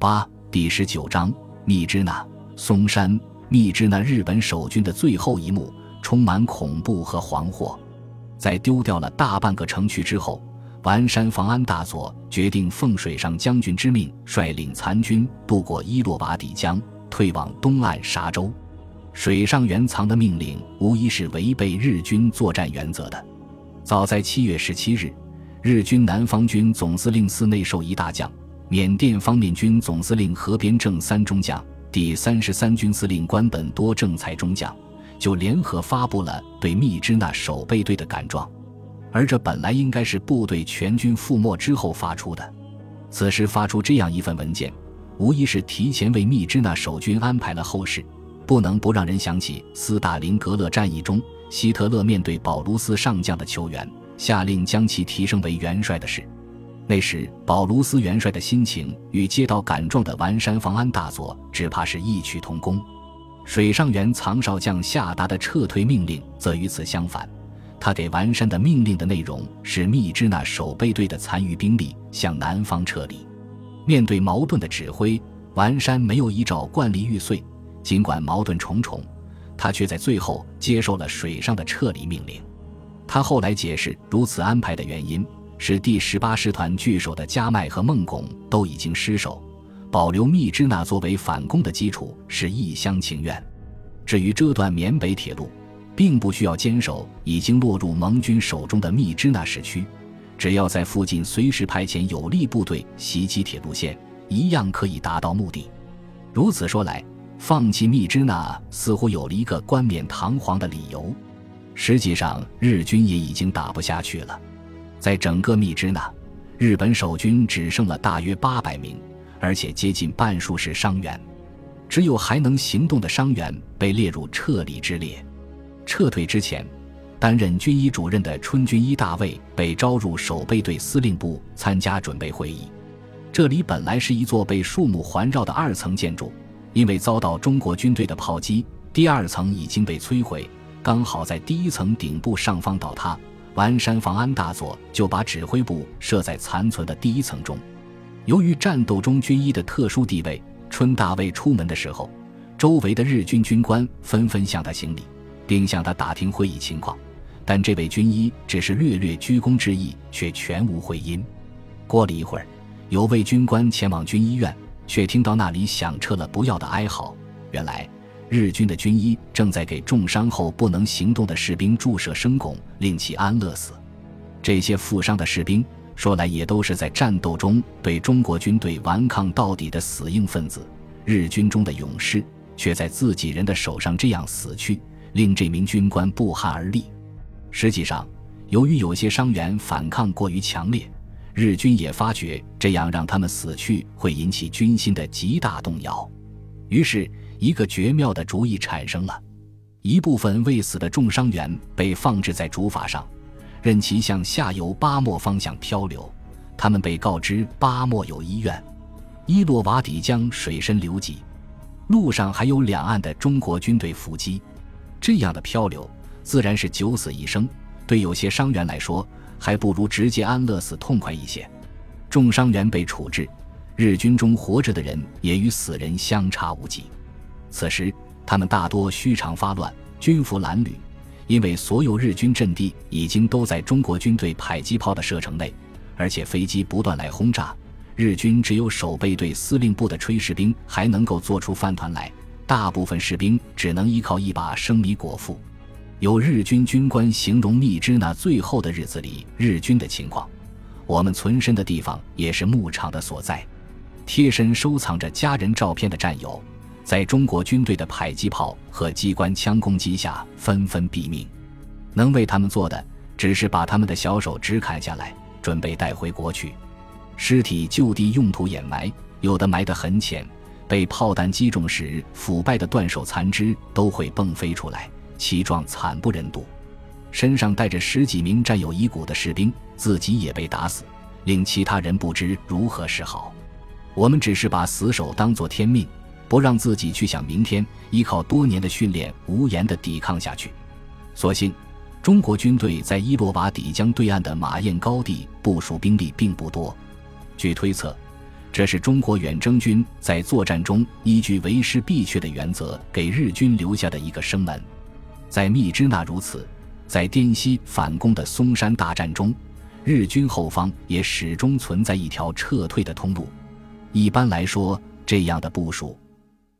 八第十九章密支那松山密支那日本守军的最后一幕充满恐怖和惶惑。在丢掉了大半个城区之后，丸山房安大佐决定奉水上将军之命，率领残军渡过伊洛瓦底江，退往东岸沙洲。水上原藏的命令无疑是违背日军作战原则的。早在七月十七日，日军南方军总司令司内寿一大将。缅甸方面军总司令河边正三中将、第三十三军司令官本多正才中将就联合发布了对密支那守备队的感状，而这本来应该是部队全军覆没之后发出的。此时发出这样一份文件，无疑是提前为密支那守军安排了后事，不能不让人想起斯大林格勒战役中希特勒面对保卢斯上将的求援，下令将其提升为元帅的事。那时，保卢斯元帅的心情与接到感状的丸山房安大佐只怕是异曲同工。水上原藏少将下达的撤退命令则与此相反。他给丸山的命令的内容是密支那守备队的残余兵力向南方撤离。面对矛盾的指挥，丸山没有依照惯例玉碎。尽管矛盾重重，他却在最后接受了水上的撤离命令。他后来解释如此安排的原因。是第十八师团据守的加麦和孟拱都已经失守，保留密支那作为反攻的基础是一厢情愿。至于这段缅北铁路，并不需要坚守已经落入盟军手中的密支那市区，只要在附近随时派遣有力部队袭击铁路线，一样可以达到目的。如此说来，放弃密支那似乎有了一个冠冕堂皇的理由。实际上，日军也已经打不下去了。在整个密支那，日本守军只剩了大约八百名，而且接近半数是伤员。只有还能行动的伤员被列入撤离之列。撤退之前，担任军医主任的春军医大尉被招入守备队司令部参加准备会议。这里本来是一座被树木环绕的二层建筑，因为遭到中国军队的炮击，第二层已经被摧毁，刚好在第一层顶部上方倒塌。丸山房安大佐就把指挥部设在残存的第一层中。由于战斗中军医的特殊地位，春大尉出门的时候，周围的日军军官纷纷向他行礼，并向他打听会议情况。但这位军医只是略略鞠躬致意，却全无回音。过了一会儿，有位军官前往军医院，却听到那里响彻了不要的哀嚎。原来。日军的军医正在给重伤后不能行动的士兵注射生汞，令其安乐死。这些负伤的士兵说来也都是在战斗中对中国军队顽抗到底的死硬分子，日军中的勇士却在自己人的手上这样死去，令这名军官不寒而栗。实际上，由于有些伤员反抗过于强烈，日军也发觉这样让他们死去会引起军心的极大动摇，于是。一个绝妙的主意产生了，一部分未死的重伤员被放置在竹筏上，任其向下游巴莫方向漂流。他们被告知巴莫有医院，伊洛瓦底江水深流急，路上还有两岸的中国军队伏击。这样的漂流自然是九死一生，对有些伤员来说，还不如直接安乐死痛快一些。重伤员被处置，日军中活着的人也与死人相差无几。此时，他们大多须长发乱，军服褴褛，因为所有日军阵地已经都在中国军队迫击炮的射程内，而且飞机不断来轰炸。日军只有守备队司令部的炊事兵还能够做出饭团来，大部分士兵只能依靠一把生米果腹。有日军军官形容密支那最后的日子里日军的情况，我们存身的地方也是牧场的所在，贴身收藏着家人照片的战友。在中国军队的迫击炮和机关枪攻击下，纷纷毙命。能为他们做的，只是把他们的小手指砍下来，准备带回国去。尸体就地用土掩埋，有的埋得很浅，被炮弹击中时，腐败的断手残肢都会迸飞出来，其状惨不忍睹。身上带着十几名战友遗骨的士兵，自己也被打死，令其他人不知如何是好。我们只是把死守当作天命。不让自己去想明天，依靠多年的训练，无言的抵抗下去。所幸，中国军队在伊洛瓦底江对岸的马燕高地部署兵力并不多。据推测，这是中国远征军在作战中依据为师必缺的原则给日军留下的一个生门。在密支那如此，在滇西反攻的松山大战中，日军后方也始终存在一条撤退的通路。一般来说，这样的部署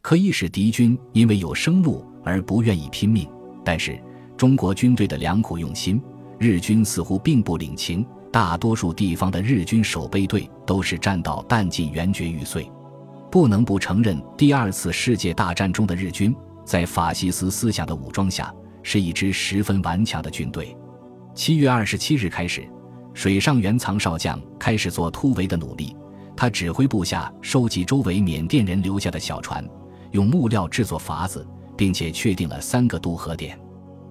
可以使敌军因为有生路而不愿意拼命。但是，中国军队的良苦用心，日军似乎并不领情。大多数地方的日军守备队都是战到弹尽援绝玉碎。不能不承认，第二次世界大战中的日军在法西斯思想的武装下，是一支十分顽强的军队。七月二十七日开始，水上原藏少将开始做突围的努力。他指挥部下收集周围缅甸人留下的小船，用木料制作筏子，并且确定了三个渡河点。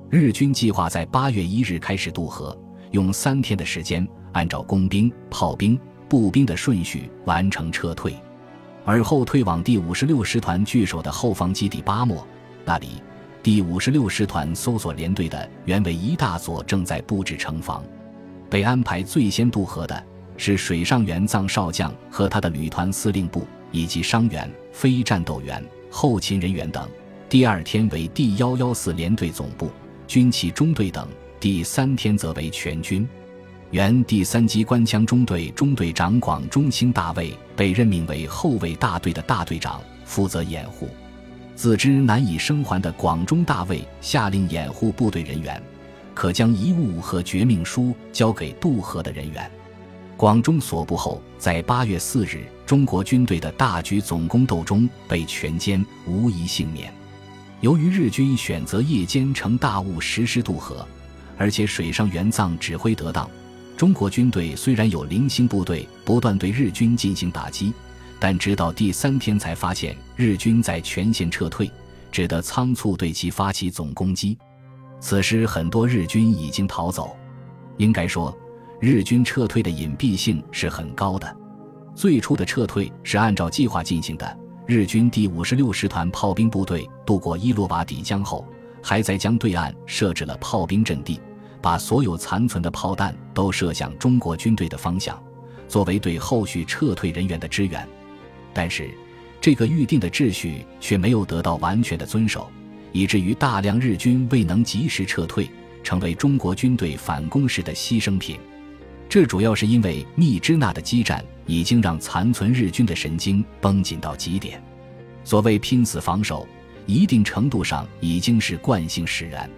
日军计划在八月一日开始渡河。用三天的时间，按照工兵、炮兵、步兵的顺序完成撤退，而后退往第五十六师团据守的后方基地巴莫。那里，第五十六师团搜索连队的原为一大佐正在布置城防。被安排最先渡河的是水上员藏少将和他的旅团司令部，以及伤员、非战斗员、后勤人员等。第二天为第幺幺四联队总部、军旗中队等。第三天则为全军，原第三机关枪中队中队长广中兴大尉被任命为后卫大队的大队长，负责掩护。自知难以生还的广中大尉下令掩护部队人员，可将遗物和绝命书交给渡河的人员。广中所部后，在八月四日中国军队的大举总攻斗中被全歼，无一幸免。由于日军选择夜间乘大雾实施渡河。而且水上援藏指挥得当，中国军队虽然有零星部队不断对日军进行打击，但直到第三天才发现日军在全线撤退，只得仓促对其发起总攻击。此时很多日军已经逃走。应该说，日军撤退的隐蔽性是很高的。最初的撤退是按照计划进行的，日军第五十六师团炮兵部队渡过伊洛瓦底江后，还在江对岸设置了炮兵阵地。把所有残存的炮弹都射向中国军队的方向，作为对后续撤退人员的支援。但是，这个预定的秩序却没有得到完全的遵守，以至于大量日军未能及时撤退，成为中国军队反攻时的牺牲品。这主要是因为密支那的激战已经让残存日军的神经绷紧到极点。所谓拼死防守，一定程度上已经是惯性使然。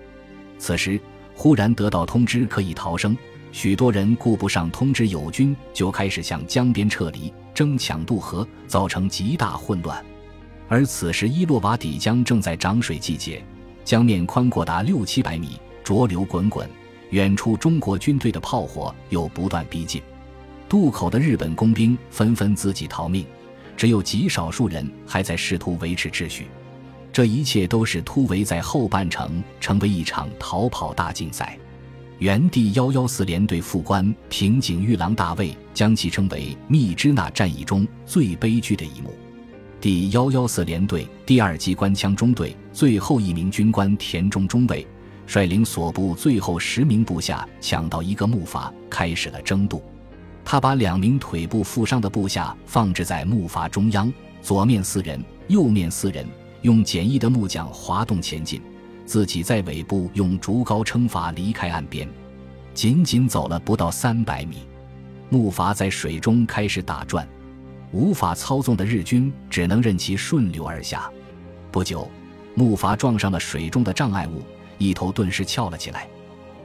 此时。忽然得到通知可以逃生，许多人顾不上通知友军，就开始向江边撤离，争抢渡河，造成极大混乱。而此时伊洛瓦底江正在涨水季节，江面宽阔达六七百米，浊流滚滚。远处中国军队的炮火又不断逼近，渡口的日本工兵纷纷自己逃命，只有极少数人还在试图维持秩序。这一切都是突围在后半程成为一场逃跑大竞赛。原第幺幺四联队副官平井玉郎大尉将其称为密支那战役中最悲剧的一幕。第幺幺四联队第二机关枪中队最后一名军官田中中尉率领所部最后十名部下抢到一个木筏，开始了争渡。他把两名腿部负伤的部下放置在木筏中央，左面四人，右面四人。用简易的木桨滑动前进，自己在尾部用竹篙撑筏离开岸边。仅仅走了不到三百米，木筏在水中开始打转，无法操纵的日军只能任其顺流而下。不久，木筏撞上了水中的障碍物，一头顿时翘了起来。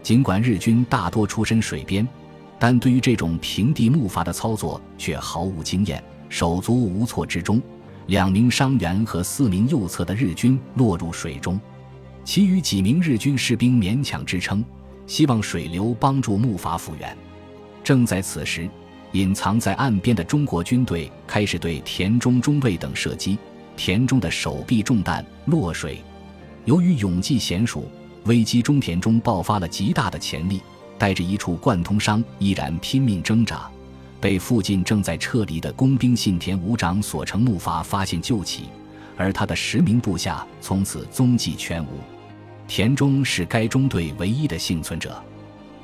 尽管日军大多出身水边，但对于这种平地木筏的操作却毫无经验，手足无措之中。两名伤员和四名右侧的日军落入水中，其余几名日军士兵勉强支撑，希望水流帮助木筏复原。正在此时，隐藏在岸边的中国军队开始对田中中尉等射击，田中的手臂中弹落水。由于勇技娴熟，危机中田中爆发了极大的潜力，带着一处贯通伤依然拼命挣扎。被附近正在撤离的工兵信田武长所乘木筏发现救起，而他的十名部下从此踪迹全无。田中是该中队唯一的幸存者。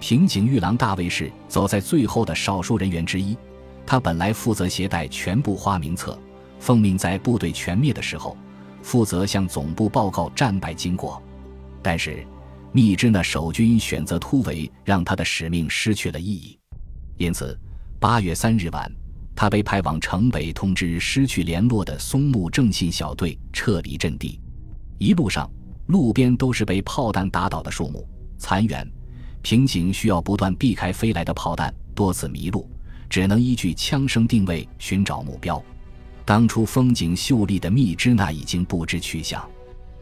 平井玉郎大尉是走在最后的少数人员之一，他本来负责携带全部花名册，奉命在部队全灭的时候，负责向总部报告战败经过。但是，密支那守军选择突围，让他的使命失去了意义。因此，八月三日晚，他被派往城北通知失去联络的松木正信小队撤离阵地。一路上，路边都是被炮弹打倒的树木残垣，平井需要不断避开飞来的炮弹，多次迷路，只能依据枪声定位寻找目标。当初风景秀丽的密支那已经不知去向。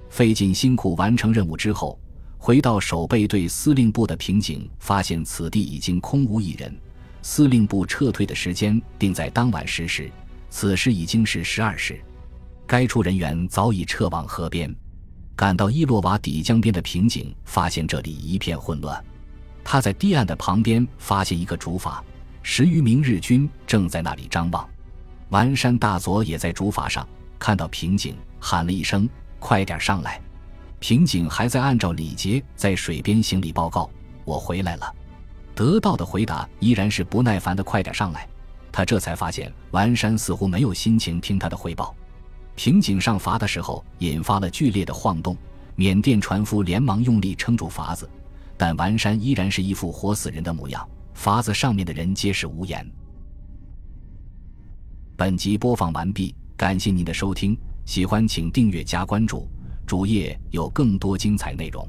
费尽辛苦完成任务之后，回到守备队司令部的平井，发现此地已经空无一人。司令部撤退的时间定在当晚十时，此时已经是十二时，该处人员早已撤往河边。赶到伊洛瓦底江边的平井，发现这里一片混乱。他在堤岸的旁边发现一个竹筏，十余名日军正在那里张望。丸山大佐也在竹筏上，看到平井，喊了一声：“快点上来！”平井还在按照礼节在水边行礼报告：“我回来了。”得到的回答依然是不耐烦的“快点上来！”他这才发现丸山似乎没有心情听他的汇报。平井上筏的时候引发了剧烈的晃动，缅甸船夫连忙用力撑住筏子，但丸山依然是一副活死人的模样。筏子上面的人皆是无言。本集播放完毕，感谢您的收听，喜欢请订阅加关注，主页有更多精彩内容。